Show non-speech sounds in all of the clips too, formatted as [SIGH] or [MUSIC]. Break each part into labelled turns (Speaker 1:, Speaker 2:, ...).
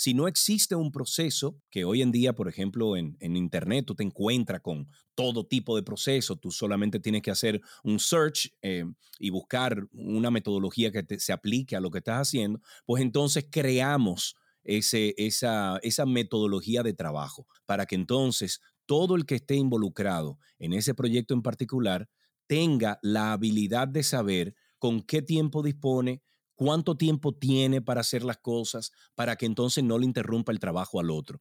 Speaker 1: si no existe un proceso que hoy en día, por ejemplo, en, Internet tú te encuentras con todo tipo de proceso, tú solamente tienes que hacer un search eh, y buscar una metodología que se aplique a lo que estás haciendo, pues entonces creamos esa, esa metodología de trabajo para que entonces todo el que esté involucrado en ese proyecto en particular tenga la habilidad de saber con qué tiempo dispone, cuánto tiempo tiene para hacer las cosas, para que entonces no le interrumpa el trabajo al otro.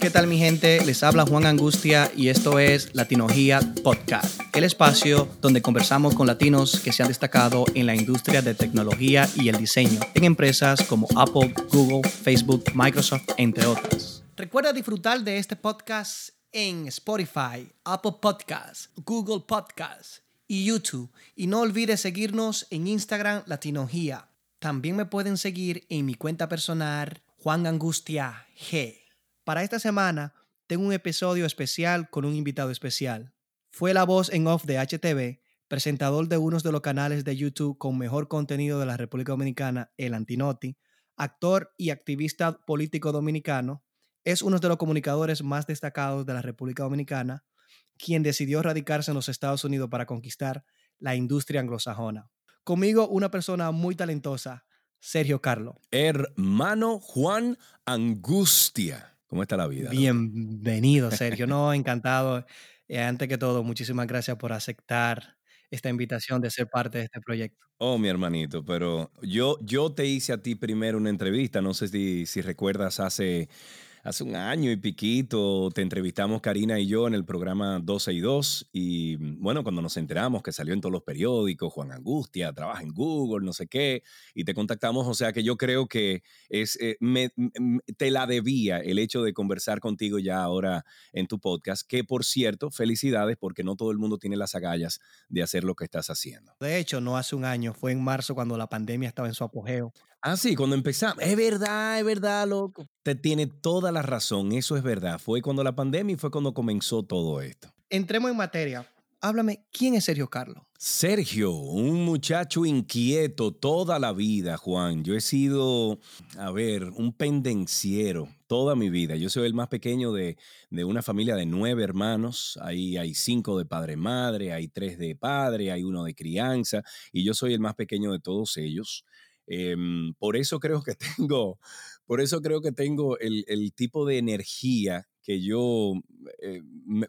Speaker 2: ¿Qué tal mi gente? Les habla Juan Angustia y esto es Latinología Podcast, el espacio donde conversamos con latinos que se han destacado en la industria de tecnología y el diseño en empresas como Apple, Google, Facebook, Microsoft, entre otras. Recuerda disfrutar de este podcast en Spotify, Apple Podcasts, Google Podcasts y YouTube. Y no olvides seguirnos en Instagram Latinología. También me pueden seguir en mi cuenta personal Juan Angustia G. Para esta semana tengo un episodio especial con un invitado especial. Fue la voz en off de HTV, presentador de uno de los canales de YouTube con mejor contenido de la República Dominicana, El Antinoti, actor y activista político dominicano, es uno de los comunicadores más destacados de la República Dominicana, quien decidió radicarse en los Estados Unidos para conquistar la industria anglosajona. Conmigo una persona muy talentosa, Sergio Carlo.
Speaker 1: Hermano Juan Angustia. ¿Cómo está la vida?
Speaker 2: Bienvenido, Sergio. [LAUGHS] No, encantado. Eh, antes que todo, muchísimas gracias por aceptar esta invitación de ser parte de este proyecto.
Speaker 1: Oh, mi hermanito, pero yo, yo te hice a ti primero una entrevista, no sé si, si recuerdas hace hace un año y piquito te entrevistamos Karina y yo en el programa 12 y 2 y mm, bueno, cuando nos enteramos que salió en todos los periódicos, Juan Angustia trabaja en Google, no sé qué, y te contactamos, o sea que yo creo que es, eh, te la debía el hecho de conversar contigo ya ahora en tu podcast, que por cierto, felicidades porque no todo el mundo tiene las agallas de hacer lo que estás haciendo.
Speaker 2: De hecho, no hace un año, fue en marzo cuando la pandemia estaba en su apogeo.
Speaker 1: Ah, sí, cuando empezamos. Es verdad, es verdad, loco. Te tiene toda la razón, eso es verdad. Fue cuando la pandemia y fue cuando comenzó todo esto.
Speaker 2: Entremos en materia. Háblame, ¿quién es Sergio Carlos?
Speaker 1: Sergio, un muchacho inquieto toda la vida, Juan. Yo he sido, a ver, un pendenciero toda mi vida. Yo soy el más pequeño de, de una familia de nueve hermanos. Ahí hay cinco de padre-madre, hay tres de padre, hay uno de crianza, y yo soy el más pequeño de todos ellos. Em, por eso creo que [LAUGHS] tengo, por eso creo que tengo el, el tipo de energía que yo, eh,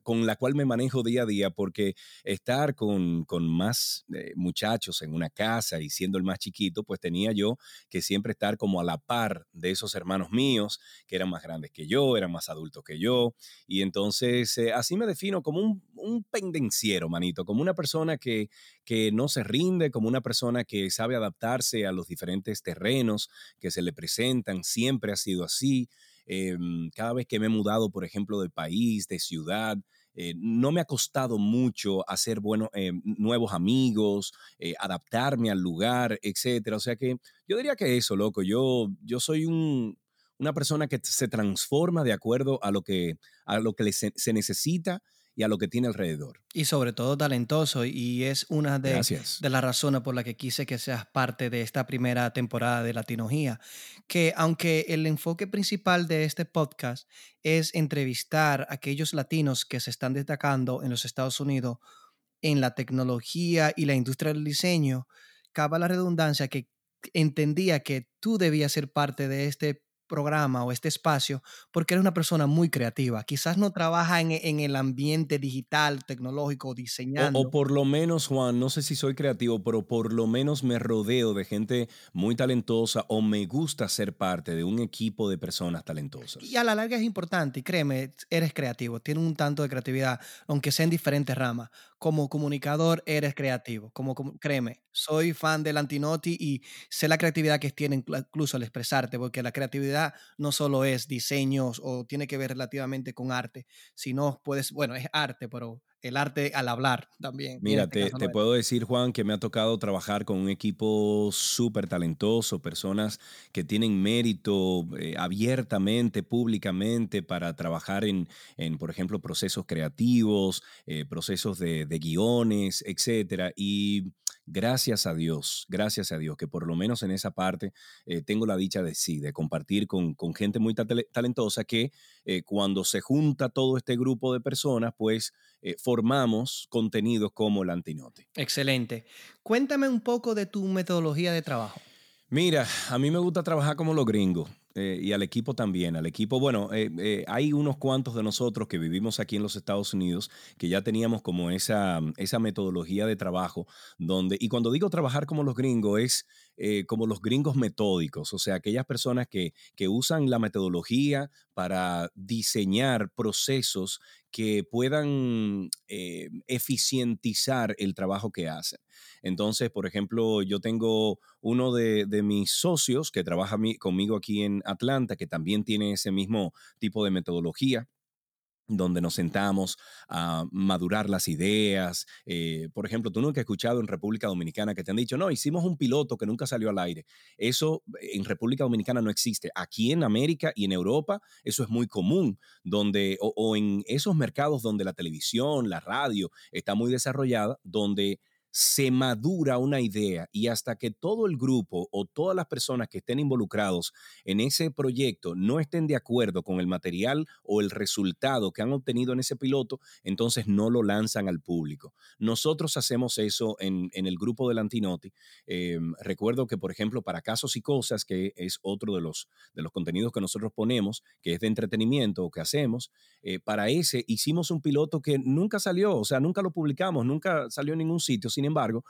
Speaker 1: con la cual me manejo día a día, porque estar con, más eh, muchachos en una casa y siendo el más chiquito, pues tenía yo que siempre estar como a la par de esos hermanos míos, que eran más grandes que yo, eran más adultos que yo, y entonces eh, así me defino como un, un, pendenciero, manito, como una persona que, que no se rinde, como una persona que sabe adaptarse a los diferentes terrenos que se le presentan, siempre ha sido así. Em, cada vez que me he mudado, por ejemplo, de país, de ciudad, eh, no me ha costado mucho hacer buenos, eh, nuevos amigos, eh, adaptarme al lugar, etcétera. O sea que yo diría que eso, loco. Yo, yo soy un, una persona que se transforma de acuerdo a lo que, a lo que se necesita y a lo que tiene alrededor.
Speaker 2: Y sobre todo talentoso, y es una de, de las razones por las que quise que seas parte de esta primera temporada de Latinogía, que aunque el enfoque principal de este podcast es entrevistar a aquellos latinos que se están destacando en los Estados Unidos en la tecnología y la industria del diseño, cabe la redundancia que entendía que tú debías ser parte de este programa o este espacio porque eres una persona muy creativa. Quizás no trabaja en, en el ambiente digital, tecnológico, diseñando.
Speaker 1: O, por lo menos, Juan, no sé si soy creativo, pero por lo menos me rodeo de gente muy talentosa o me gusta ser parte de un equipo de personas talentosas.
Speaker 2: Y a la larga es importante, y créeme, eres creativo, tienes un tanto de creatividad, aunque sea en diferentes ramas como comunicador eres creativo. Como, créeme, soy fan del Antinoti y sé la creatividad que tiene incluso al expresarte, porque la creatividad no solo es diseños o tiene que ver relativamente con arte, sino puedes, bueno, es arte, pero el arte al hablar también.
Speaker 1: Mira, este te, puedo decir, Juan, que me ha tocado trabajar con un equipo súper talentoso, personas que tienen mérito eh, abiertamente, públicamente, para trabajar en, en por ejemplo, procesos creativos, eh, procesos de, de guiones, etcétera. Y gracias a Dios, gracias a Dios, que por lo menos en esa parte eh, tengo la dicha de sí, de compartir con, gente muy talentosa que eh, cuando se junta todo este grupo de personas, pues eh, formamos contenidos como el Antinote.
Speaker 2: Excelente. Cuéntame un poco de tu metodología de trabajo.
Speaker 1: Mira, a mí me gusta trabajar como los gringos. Eh, y al equipo también. Al equipo, bueno, eh, eh, hay unos cuantos de nosotros que vivimos aquí en los Estados Unidos que ya teníamos como esa, esa metodología de trabajo donde, y cuando digo trabajar como los gringos es como los gringos metódicos, o sea, aquellas personas que, que usan la metodología para diseñar procesos que puedan eficientizar el trabajo que hacen. Entonces, por ejemplo, yo tengo uno de, mis socios que trabaja conmigo aquí en Atlanta, que también tiene ese mismo tipo de metodología donde nos sentamos a madurar las ideas. Eh, por ejemplo, tú nunca has escuchado en República Dominicana que te han dicho, no, hicimos un piloto que nunca salió al aire. Eso en República Dominicana no existe. Aquí en América y en Europa eso es muy común, donde, o en esos mercados donde la televisión, la radio está muy desarrollada, donde se madura una idea y hasta que todo el grupo o todas las personas que estén involucrados en ese proyecto no estén de acuerdo con el material o el resultado que han obtenido en ese piloto, entonces no lo lanzan al público. Nosotros hacemos eso en, el grupo del Antinoti. Em, recuerdo que, por ejemplo, para Casos y Cosas, que es otro de los, de los contenidos que nosotros ponemos, que es de entretenimiento o que hacemos, eh, para ese hicimos un piloto que nunca salió, o sea, nunca lo publicamos, nunca salió en ningún sitio sin embargo,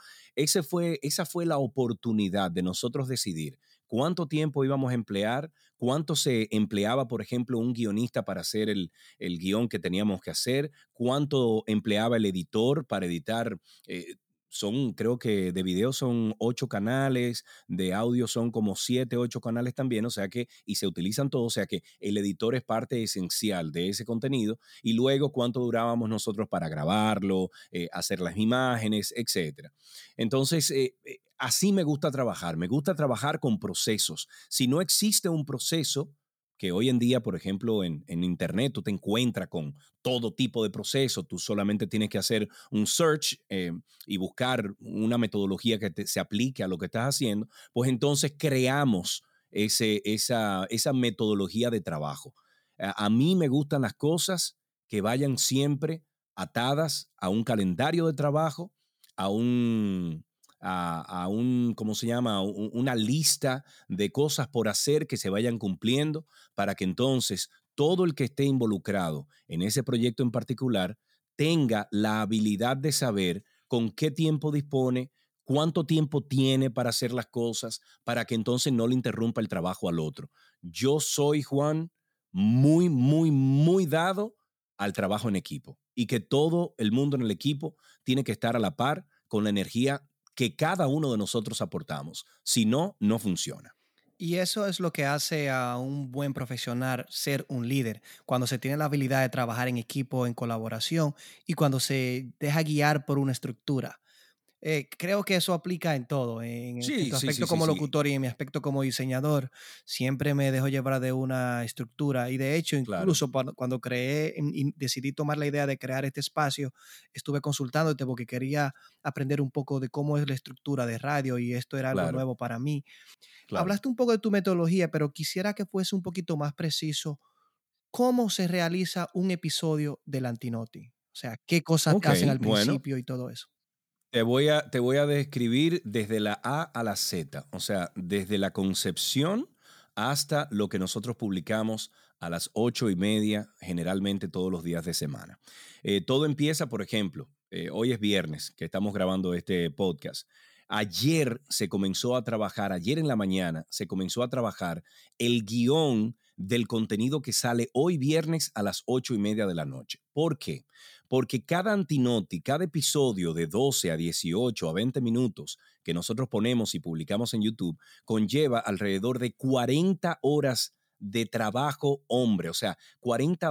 Speaker 1: fue, esa fue la oportunidad de nosotros decidir cuánto tiempo íbamos a emplear, cuánto se empleaba, por ejemplo, un guionista para hacer el, el guion que teníamos que hacer, cuánto empleaba el editor para editar eh, son, creo que de video son ocho canales, de audio son como siete, ocho canales también, o sea que, y se utilizan todos, o sea que el editor es parte esencial de ese contenido, y luego cuánto durábamos nosotros para grabarlo, eh, hacer las imágenes, etcétera. Entonces, eh, eh, así me gusta trabajar, me gusta trabajar con procesos. Si no existe un proceso, que hoy en día, por ejemplo, en, Internet tú te encuentras con todo tipo de procesos, tú solamente tienes que hacer un search eh, y buscar una metodología que se aplique a lo que estás haciendo, pues entonces creamos ese, esa, esa metodología de trabajo. a mí me gustan las cosas que vayan siempre atadas a un calendario de trabajo, a un, a, un, ¿cómo se llama? una lista de cosas por hacer que se vayan cumpliendo para que entonces todo el que esté involucrado en ese proyecto en particular tenga la habilidad de saber con qué tiempo dispone, cuánto tiempo tiene para hacer las cosas, para que entonces no le interrumpa el trabajo al otro. Yo soy, Juan, muy, muy, muy dado al trabajo en equipo y que todo el mundo en el equipo tiene que estar a la par con la energía que cada uno de nosotros aportamos. Si no, no funciona.
Speaker 2: Y eso es lo que hace a un buen profesional ser un líder, cuando se tiene la habilidad de trabajar en equipo, en colaboración y cuando se deja guiar por una estructura. Eh, creo que eso aplica en todo, en, mi aspecto como locutor y en mi aspecto como diseñador. Siempre me dejo llevar de una estructura y de hecho, incluso cuando, creé y decidí tomar la idea de crear este espacio, estuve consultándote porque quería aprender un poco de cómo es la estructura de radio y esto era algo nuevo para mí. Hablaste un poco de tu metodología, pero quisiera que fuese un poquito más preciso cómo se realiza un episodio del Antinoti. O sea, qué cosas hacen al principio y todo eso.
Speaker 1: Te voy, a, te voy a describir desde la A a la Z, o sea, desde la concepción hasta lo que nosotros publicamos a las ocho y media, generalmente todos los días de semana. Eh, todo empieza, por ejemplo, eh, hoy es viernes que estamos grabando este podcast. Ayer se comenzó a trabajar, ayer en la mañana se comenzó a trabajar el guion del contenido que sale hoy viernes a las ocho y media de la noche. ¿Por qué? Porque cada antinoti, cada episodio de 12 a 18 a 20 minutos que nosotros ponemos y publicamos en YouTube, conlleva alrededor de 40 horas de trabajo hombre, o sea, 40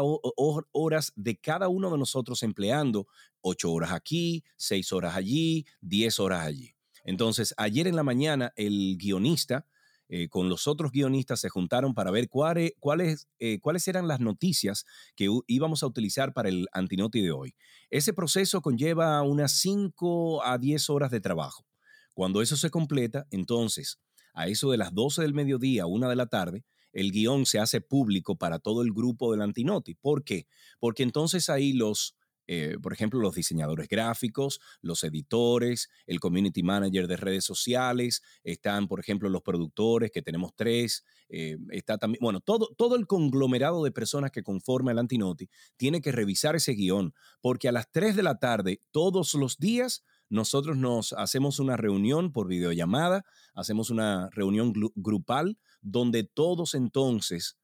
Speaker 1: horas de cada uno de nosotros empleando 8 horas aquí, 6 horas allí, 10 horas allí. Entonces, ayer en la mañana el guionista eh, con los otros guionistas se juntaron para ver cuáles, eh, cuáles eran las noticias que íbamos a utilizar para el antinoti de hoy. Ese proceso conlleva unas 5 a 10 horas de trabajo. Cuando eso se completa, entonces, a eso de las 12 del mediodía, una de la tarde, el guion se hace público para todo el grupo del Antinoti. ¿Por qué? Porque entonces ahí los eh, por ejemplo, los diseñadores gráficos, los editores, el community manager de redes sociales, están, por ejemplo, los productores, que tenemos tres, eh, está también, bueno, todo, todo el conglomerado de personas que conforma el Antinoti tiene que revisar ese guion, porque a las 3 de la tarde, todos los días, nosotros nos hacemos una reunión por videollamada, hacemos una reunión grupal donde todos entonces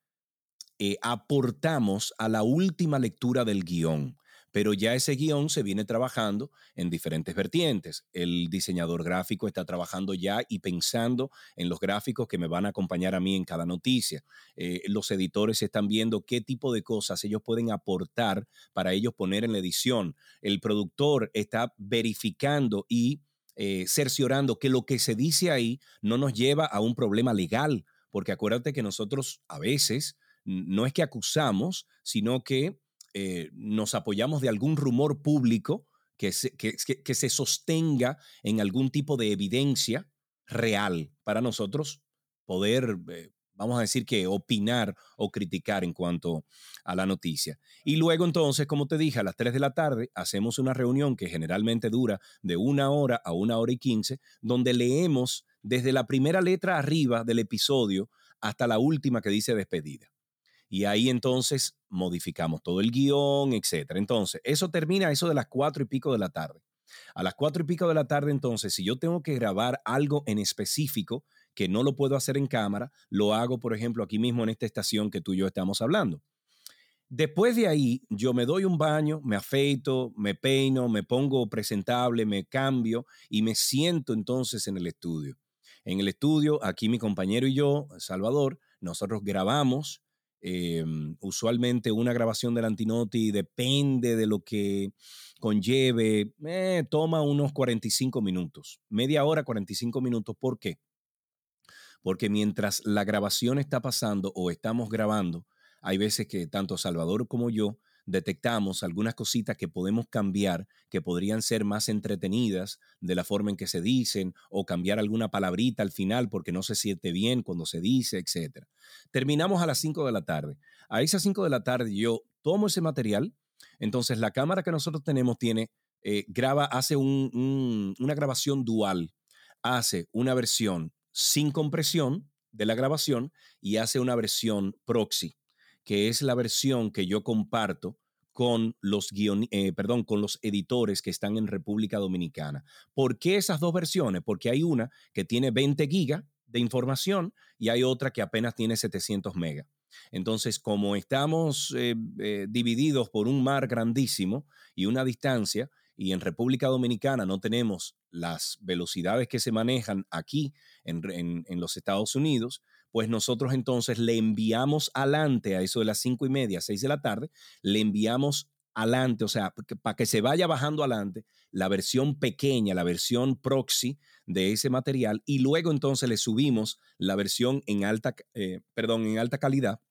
Speaker 1: eh, aportamos a la última lectura del guion pero ya ese guion se viene trabajando en diferentes vertientes. El diseñador gráfico está trabajando ya y pensando en los gráficos que me van a acompañar a mí en cada noticia. Eh, los editores están viendo qué tipo de cosas ellos pueden aportar para ellos poner en la edición. El productor está verificando y eh, cerciorando que lo que se dice ahí no nos lleva a un problema legal, porque acuérdate que nosotros a veces no es que acusamos, sino que eh, nos apoyamos de algún rumor público que se, que, se sostenga en algún tipo de evidencia real para nosotros poder, eh, vamos a decir que opinar o criticar en cuanto a la noticia. Y luego entonces, como te dije, a las 3 de la tarde hacemos una reunión que generalmente dura de una hora a una hora y quince, donde leemos desde la primera letra arriba del episodio hasta la última que dice despedida. Y ahí entonces modificamos todo el guion, etcétera. Entonces, eso termina eso de las cuatro y pico de la tarde. A las cuatro y pico de la tarde, entonces, si yo tengo que grabar algo en específico que no lo puedo hacer en cámara, lo hago, por ejemplo, aquí mismo en esta estación que tú y yo estamos hablando. Después de ahí, yo me doy un baño, me afeito, me peino, me pongo presentable, me cambio y me siento entonces en el estudio. En el estudio, aquí mi compañero y yo, Salvador, nosotros grabamos Em, usualmente una grabación del Antinoti depende de lo que conlleve, eh, toma unos 45 minutos, media hora, 45 minutos. ¿Por qué? Porque mientras la grabación está pasando o estamos grabando, hay veces que tanto Salvador como yo detectamos algunas cositas que podemos cambiar, que podrían ser más entretenidas de la forma en que se dicen, o cambiar alguna palabrita al final porque no se siente bien cuando se dice, etc. Terminamos a las 5 de la tarde. A esas 5 de la tarde yo tomo ese material, entonces la cámara que nosotros tenemos tiene, eh, graba, hace una grabación dual, hace una versión sin compresión de la grabación y hace una versión proxy que es la versión que yo comparto con los, eh, perdón, con los editores que están en República Dominicana. ¿Por qué esas dos versiones? Porque hay una que tiene 20 gigas de información y hay otra que apenas tiene 700 megas. Entonces, como estamos eh, eh, divididos por un mar grandísimo y una distancia, y en República Dominicana no tenemos las velocidades que se manejan aquí en los Estados Unidos, pues nosotros entonces le enviamos adelante a eso de las cinco y media, seis de la tarde, le enviamos adelante, o sea, para que se vaya bajando adelante la versión pequeña, la versión proxy de ese material y luego entonces le subimos la versión en alta, eh, perdón, en alta calidad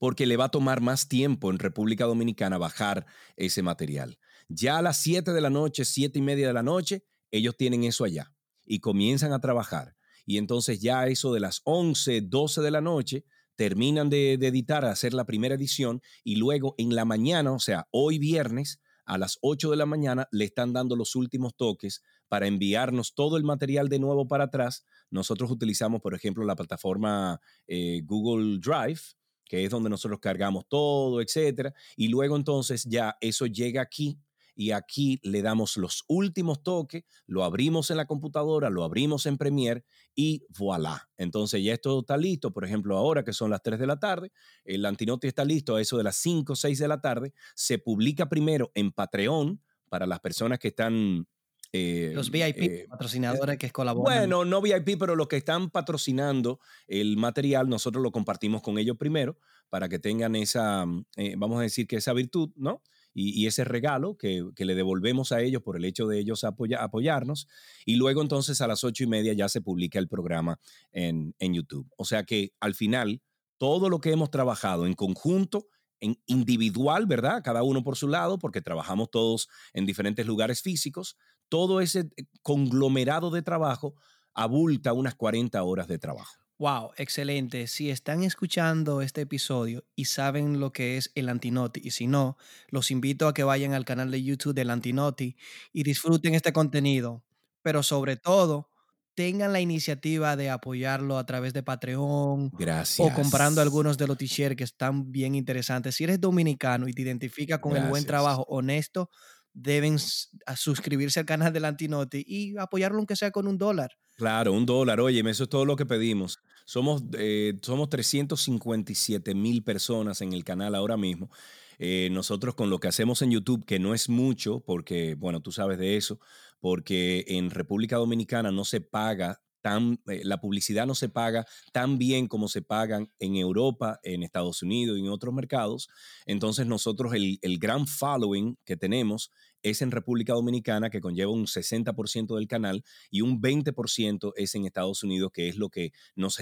Speaker 1: porque le va a tomar más tiempo en República Dominicana bajar ese material. Ya a las 7 de la noche, siete y media de la noche, ellos tienen eso allá y comienzan a trabajar y entonces ya eso de las 11, 12 de la noche, terminan de, editar, hacer la primera edición y luego en la mañana, o sea, hoy viernes, a las 8 de la mañana le están dando los últimos toques para enviarnos todo el material de nuevo para atrás. Nosotros utilizamos, por ejemplo, la plataforma eh, Google Drive, que es donde nosotros cargamos todo, etcétera. Y luego entonces ya eso llega aquí y aquí le damos los últimos toques, lo abrimos en la computadora, lo abrimos en Premiere y voilà. Entonces ya esto está listo, por ejemplo, ahora que son las 3 de la tarde, el Antinoti está listo a eso de las 5 o 6 de la tarde, se publica primero en Patreon para las personas que están Eh,
Speaker 2: los VIP,
Speaker 1: eh,
Speaker 2: patrocinadores que colaboran.
Speaker 1: Bueno, no VIP, pero los que están patrocinando el material, nosotros lo compartimos con ellos primero para que tengan esa, eh, vamos a decir que esa virtud, ¿no? Y, ese regalo que, que, le devolvemos a ellos por el hecho de ellos apoya, apoyarnos. Y luego entonces a las ocho y media ya se publica el programa en, en YouTube. O sea que al final, todo lo que hemos trabajado en conjunto en individual, ¿verdad? Cada uno por su lado, porque trabajamos todos en diferentes lugares físicos, todo ese eh, conglomerado de trabajo abulta unas 40 horas de trabajo.
Speaker 2: Wow, excelente. Si están escuchando este episodio y saben lo que es el Antinoti, y si no, los invito a que vayan al canal de YouTube del Antinoti y disfruten este contenido. Pero sobre todo, tengan la iniciativa de apoyarlo a través de Patreon
Speaker 1: Gracias.
Speaker 2: o comprando algunos de los t-shirts que están bien interesantes. Si eres dominicano y te identificas con el buen trabajo honesto, deben suscribirse al canal del Antinoti y apoyarlo aunque sea con un dólar.
Speaker 1: Claro, un dólar. Oye, eso es todo lo que pedimos. Somos, eh, somos 357 mil personas en el canal ahora mismo. Eh, nosotros con lo que hacemos en YouTube, que no es mucho, porque, bueno, tú sabes de eso, porque en República Dominicana no se paga eh, la publicidad no se paga tan bien como se pagan en Europa, en Estados Unidos y en otros mercados. Entonces nosotros el, el gran following que tenemos es en República Dominicana, que conlleva un 60% del canal, y un 20% es en Estados Unidos, que es lo que nos,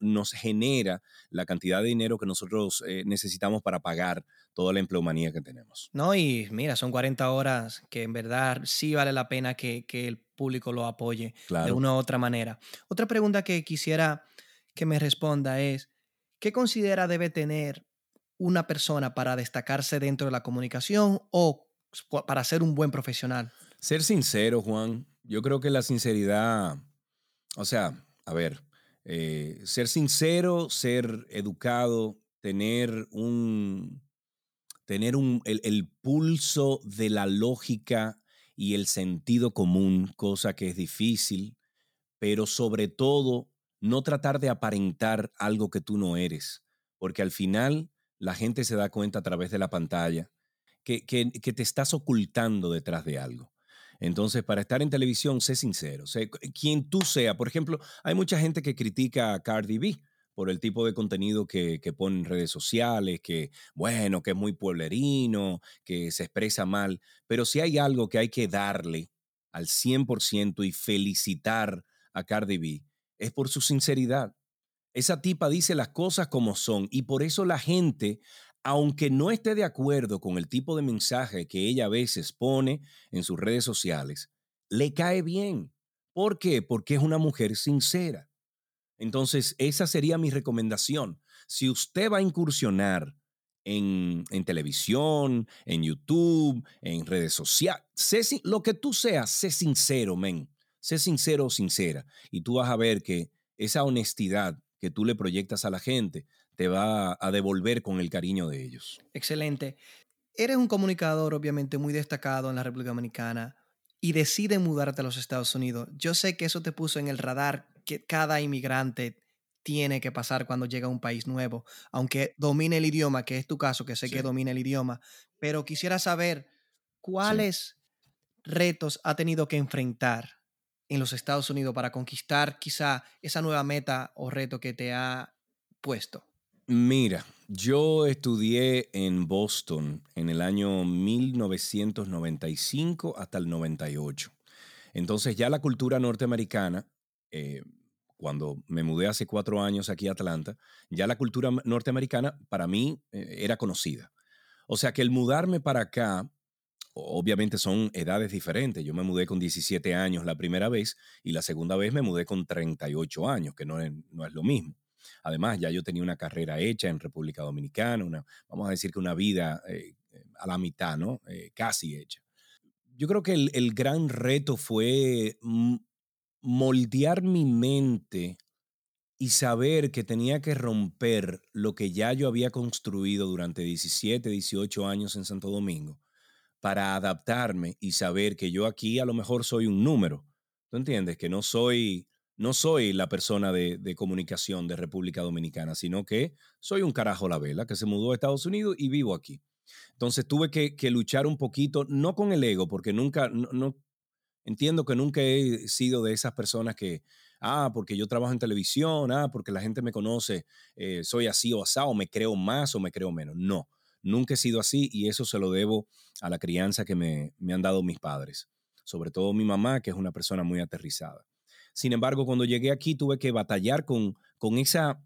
Speaker 1: nos genera la cantidad de dinero que nosotros eh, necesitamos para pagar toda la empleomanía que tenemos.
Speaker 2: No, y mira, son 40 horas que en verdad sí vale la pena que, el público lo apoye de una u otra manera. Otra pregunta que quisiera que me responda es, ¿qué considera debe tener una persona para destacarse dentro de la comunicación o para ser un buen profesional?
Speaker 1: Ser sincero, Juan. Yo creo que la sinceridad, o sea, a ver, eh, ser sincero, ser educado, tener un, tener un, el, el, pulso de la lógica y el sentido común, cosa que es difícil, pero sobre todo no tratar de aparentar algo que tú no eres, porque al final la gente se da cuenta a través de la pantalla que, te estás ocultando detrás de algo. Entonces, para estar en televisión, sé sincero, sé quien tú sea. Por ejemplo, hay mucha gente que critica a Cardi B por el tipo de contenido que, que pone en redes sociales, que, bueno, que es muy pueblerino, que se expresa mal. Pero si hay algo que hay que darle al 100% y felicitar a Cardi B, es por su sinceridad. Esa tipa dice las cosas como son y por eso la gente aunque no esté de acuerdo con el tipo de mensaje que ella a veces pone en sus redes sociales, le cae bien. ¿Por qué? Porque es una mujer sincera. Entonces, esa sería mi recomendación. Si usted va a incursionar en, televisión, en YouTube, en redes sociales, lo que tú seas, sé sincero, men. Sé sincero o sincera. Y tú vas a ver que esa honestidad que tú le proyectas a la gente te va a devolver con el cariño de ellos.
Speaker 2: Excelente. Eres un comunicador obviamente muy destacado en la República Dominicana y decide mudarte a los Estados Unidos. Yo sé que eso te puso en el radar que cada inmigrante tiene que pasar cuando llega a un país nuevo, aunque domine el idioma, que es tu caso, que sé que domina el idioma, pero quisiera saber cuáles retos ha tenido que enfrentar en los Estados Unidos para conquistar quizá esa nueva meta o reto que te ha puesto.
Speaker 1: Mira, yo estudié en Boston en el año 1995 hasta el 98. Entonces ya la cultura norteamericana, eh, cuando me mudé hace cuatro años aquí a Atlanta, ya la cultura norteamericana para mí eh, era conocida. O sea que el mudarme para acá, obviamente son edades diferentes. Yo me mudé con 17 años la primera vez y la segunda vez me mudé con 38 años, que no no es lo mismo. Además, ya yo tenía una carrera hecha en República Dominicana, una, vamos a decir que una vida eh, a la mitad, ¿no? Eh, casi hecha. Yo creo que el, gran reto fue moldear mi mente y saber que tenía que romper lo que ya yo había construido durante 17, 18 años en Santo Domingo para adaptarme y saber que yo aquí a lo mejor soy un número. ¿Tú entiendes? Que no soy no soy la persona de, comunicación de República Dominicana, sino que soy un carajo la vela que se mudó a Estados Unidos y vivo aquí. Entonces tuve que, luchar un poquito, no con el ego, porque nunca, no, Entiendo que nunca he sido de esas personas que, ah, porque yo trabajo en televisión, ah, porque la gente me conoce, eh, soy así o asado, o me creo más o me creo menos. No, nunca he sido así y eso se lo debo a la crianza que me han dado mis padres, sobre todo mi mamá, que es una persona muy aterrizada. Sin embargo, cuando llegué aquí tuve que batallar con, con esa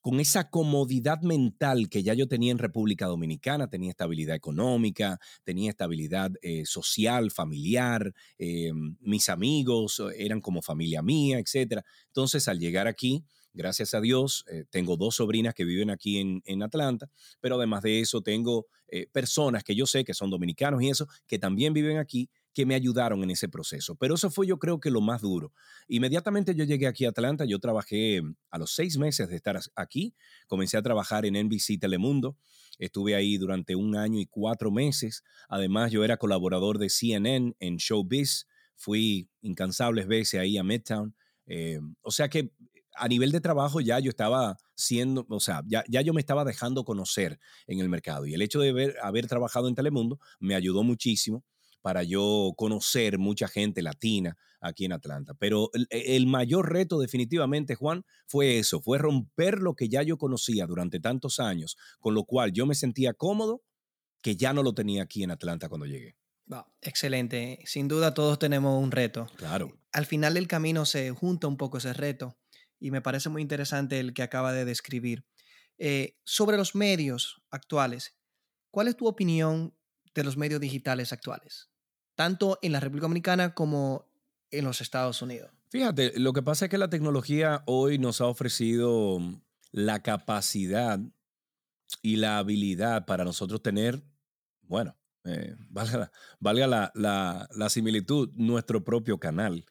Speaker 1: con esa comodidad mental que ya yo tenía en República Dominicana, tenía estabilidad económica, tenía estabilidad eh, social, familiar, eh, mis amigos eran como familia mía, etc. Entonces, al llegar aquí, gracias a Dios, eh, tengo dos sobrinas que viven aquí en, en Atlanta, pero además de eso tengo personas que yo sé que son dominicanos y eso, que también viven aquí que me ayudaron en ese proceso. Pero eso fue yo creo que lo más duro. Inmediatamente yo llegué aquí a Atlanta, yo trabajé a los seis meses de estar aquí, comencé a trabajar en NBC Telemundo, estuve ahí durante un año y cuatro meses, además yo era colaborador de CNN en Showbiz, fui incansables veces ahí a Midtown, eh, o sea que a nivel de trabajo ya yo estaba siendo, o sea, ya, ya, yo me estaba dejando conocer en el mercado y el hecho de haber trabajado en Telemundo me ayudó muchísimo para yo conocer mucha gente latina aquí en Atlanta. Pero e, el, mayor reto definitivamente, Juan, fue eso, fue romper lo que ya yo conocía durante tantos años, con lo cual yo me sentía cómodo que ya no lo tenía aquí en Atlanta cuando llegué.
Speaker 2: excelente. Sin duda todos tenemos un reto.
Speaker 1: Claro.
Speaker 2: Al final del camino se junta un poco ese reto y me parece muy interesante el que acaba de describir. Eh, sobre los medios actuales, ¿cuál es tu opinión de los medios digitales actuales? Tanto en la República Dominicana como en los Estados Unidos.
Speaker 1: Fíjate, lo que pasa es que la tecnología hoy nos ha ofrecido la capacidad y la habilidad para nosotros tener, bueno, eh, [LAUGHS] valga, la, similitud, nuestro propio canal.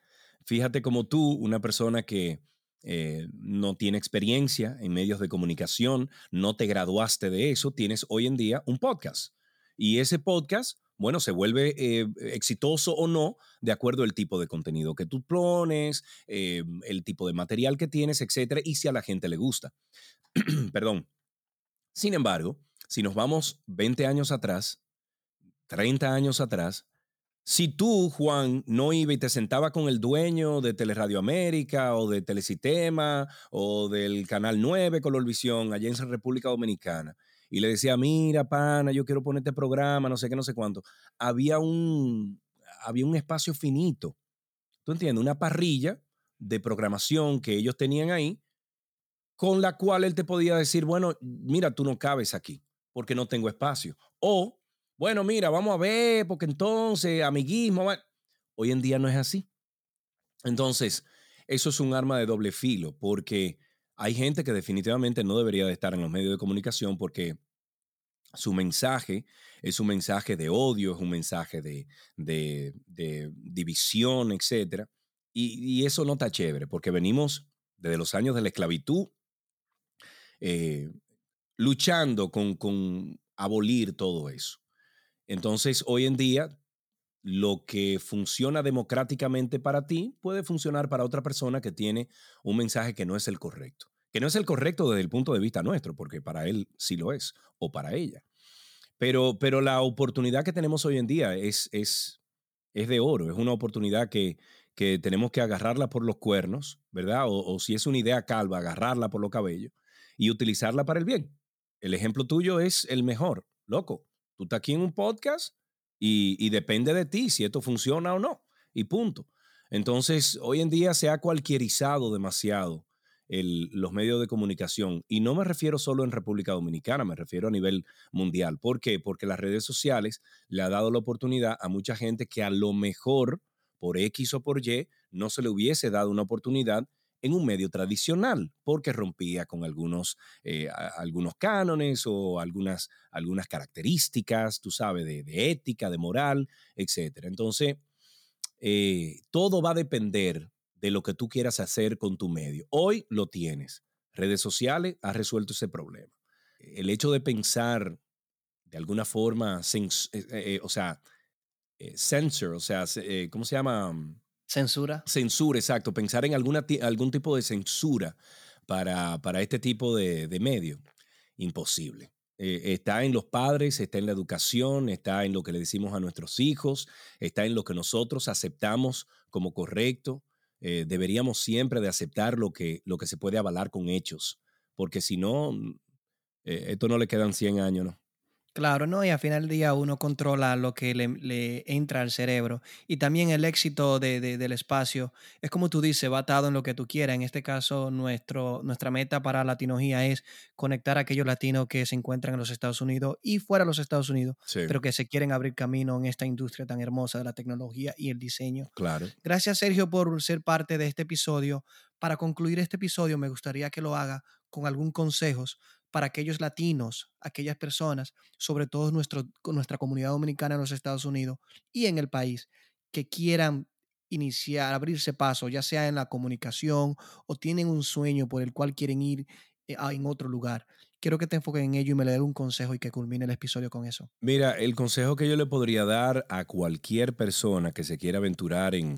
Speaker 1: Fíjate como tú, una persona que eh, no tiene experiencia en medios de comunicación, no te graduaste de eso, tienes hoy en día un podcast. Y ese podcast bueno, se vuelve eh, exitoso o no de acuerdo al tipo de contenido que tú pones, eh, el tipo de material que tienes, etcétera, y si a la gente le gusta. [CLEARS THROAT] Perdón. Sin embargo, si nos vamos 20 años atrás, 30 años atrás, si tú, Juan, no iba y te sentaba con el dueño de Teleradio América o de Telesistema o del Canal 9 Colorvisión allá en República Dominicana y le decía, mira, pana, yo quiero poner este programa, no sé qué, no sé cuánto, había un, había un espacio finito. ¿Tú entiendes? Una parrilla de programación que ellos tenían ahí, con la cual él te podía decir, bueno, mira, tú no cabes aquí, porque no tengo espacio. O, bueno, mira, vamos a ver, porque entonces, amiguismo, hoy en día no es así. Entonces, eso es un arma de doble filo, porque hay gente que definitivamente no debería de estar en los medios de comunicación porque su mensaje es un mensaje de odio, es un mensaje de, división, etc. Y, eso no está chévere, porque venimos desde los años de la esclavitud eh, luchando con, con abolir todo eso. Entonces, hoy en día, lo que funciona democráticamente para ti puede funcionar para otra persona que tiene un mensaje que no es el correcto. Que no es el correcto desde el punto de vista nuestro, porque para él sí lo es, o para ella. Pero, pero la oportunidad que tenemos hoy en día es, es, es de oro, es una oportunidad que, que tenemos que agarrarla por los cuernos, ¿verdad? O, o, si es una idea calva, agarrarla por los cabellos y utilizarla para el bien. El ejemplo tuyo es el mejor, loco. Tú estás aquí en un podcast y, depende de ti si esto funciona o no, y punto. Entonces, hoy en día se ha cualquierizado demasiado los medios de comunicación. Y no me refiero solo en República Dominicana, me refiero a nivel mundial. ¿Por qué? Porque las redes sociales le ha dado la oportunidad a mucha gente que a lo mejor, por X o por Y, no se le hubiese dado una oportunidad en un medio tradicional, porque rompía con algunos, eh, algunos cánones o algunas, algunas características, tú sabes, de, ética, de moral, etc. Entonces, eh, todo va a depender de lo que tú quieras hacer con tu medio. Hoy lo tienes. Redes sociales ha resuelto ese problema. El hecho de pensar de alguna forma, eh, o sea, censor, o sea, ¿cómo se llama?
Speaker 2: Censura.
Speaker 1: Censura, exacto. Pensar en alguna, algún tipo de censura para, para este tipo de, de medio. Imposible. Eh, está en los padres, está en la educación, está en lo que le decimos a nuestros hijos, está en lo que nosotros aceptamos como correcto. Eh, deberíamos siempre de aceptar lo que, lo que se puede avalar con hechos, porque si no, mm, eh, esto no le quedan 100 años, ¿no?
Speaker 2: Claro, ¿no? Y al final del día uno controla lo que le, entra al cerebro. Y también el éxito del espacio es como tú dices, va atado en lo que tú quieras. En este caso, nuestro, nuestra meta para Latinogía es conectar a aquellos latinos que se encuentran en los Estados Unidos y fuera de los Estados Unidos, pero que se quieren abrir camino en esta industria tan hermosa de la tecnología y el diseño.
Speaker 1: Claro.
Speaker 2: Gracias, Sergio, por ser parte de este episodio. Para concluir este episodio, me gustaría que lo haga con algún consejo para aquellos latinos, aquellas personas, sobre todo nuestro, nuestra comunidad dominicana en los Estados Unidos y en el país, que quieran iniciar, abrirse paso, ya sea en la comunicación o tienen un sueño por el cual quieren ir eh, en otro lugar. Quiero que te enfoques en ello y me le dé un consejo y que culmine el episodio con eso.
Speaker 1: Mira, el consejo que yo le podría dar a cualquier persona que se quiera aventurar en,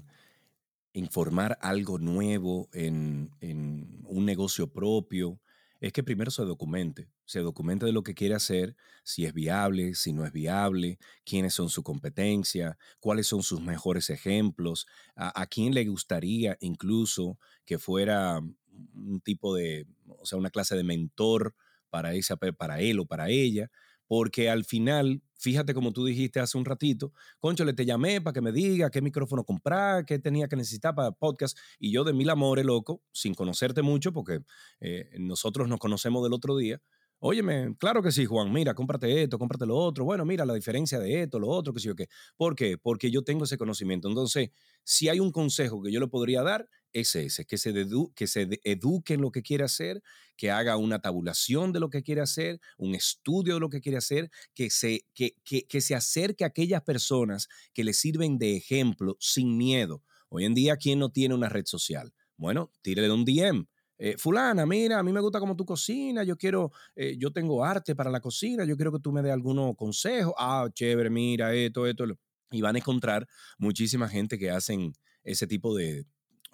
Speaker 1: informar algo nuevo, en, en un negocio propio, es que primero se documente, se documente de lo que quiere hacer, si es viable, si no es viable, quiénes son su competencia, cuáles son sus mejores ejemplos, a, quién le gustaría incluso que fuera un tipo de, o sea, una clase de mentor para, esa, para él o para ella, porque al final fíjate como tú dijiste hace un ratito, concho, le te llamé para que me diga qué micrófono comprar, qué tenía que necesitar para podcast, y yo de mil amores, loco, sin conocerte mucho, porque eh, nosotros nos conocemos del otro día, Óyeme, claro que sí, Juan, mira, cómprate esto, cómprate lo otro. Bueno, mira la diferencia de esto, lo otro, que sí o qué. ¿Por qué? Porque yo tengo ese conocimiento. Entonces, si hay un consejo que yo le podría dar, es ese, que se, que se eduque en lo que quiere hacer, que haga una tabulación de lo que quiere hacer, un estudio de lo que quiere hacer, que se, que, que, que se acerque a aquellas personas que le sirven de ejemplo sin miedo. Hoy en día, ¿quién no tiene una red social? Bueno, tírele un DM eh, fulana, mira, a mí me gusta cómo tú cocinas, yo quiero, eh, yo tengo arte para la cocina, yo quiero que tú me des algunos consejos. Ah, chévere, mira, esto, esto. Y van a encontrar muchísima gente que hacen ese tipo de,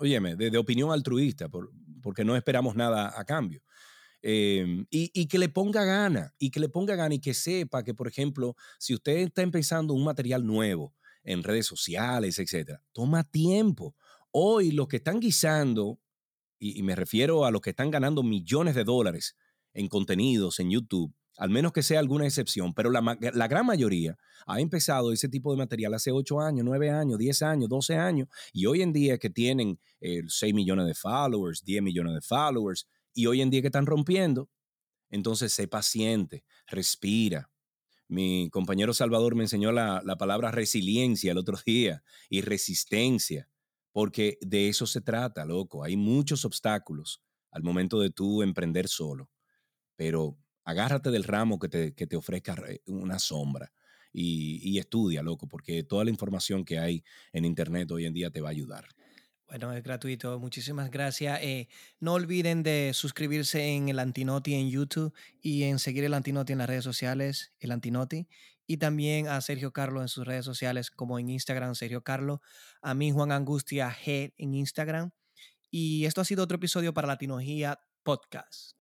Speaker 1: óyeme, de, opinión altruista, porque no esperamos nada a cambio. Em, y, y, que le ponga gana, y que le ponga gana y que sepa que, por ejemplo, si usted está empezando un material nuevo en redes sociales, etcétera, toma tiempo. Hoy los que están guisando y, me refiero a los que están ganando millones de dólares en contenidos en YouTube, al menos que sea alguna excepción, pero la, gran mayoría ha empezado ese tipo de material hace 8 años, 9 años, 10 años, 12 años, y hoy en día que tienen 6 eh, millones de followers, 10 millones de followers, y hoy en día que están rompiendo, entonces sé paciente, respira. Mi compañero Salvador me enseñó la, la palabra resiliencia el otro día y resistencia porque de eso se trata, loco. Hay muchos obstáculos al momento de tú emprender solo, pero agárrate del ramo que te, que te ofrezca una sombra y, y, estudia, loco, porque toda la información que hay en Internet hoy en día te va a ayudar.
Speaker 2: Bueno, es gratuito. Muchísimas gracias. Eh, no olviden de suscribirse en el Antinoti en YouTube y en seguir el Antinoti en las redes sociales, el Antinoti y también a Sergio Carlos en sus redes sociales como en Instagram, Sergio Carlos, a mí Juan Angustia G en Instagram. Y esto ha sido otro episodio para Latinología Podcast.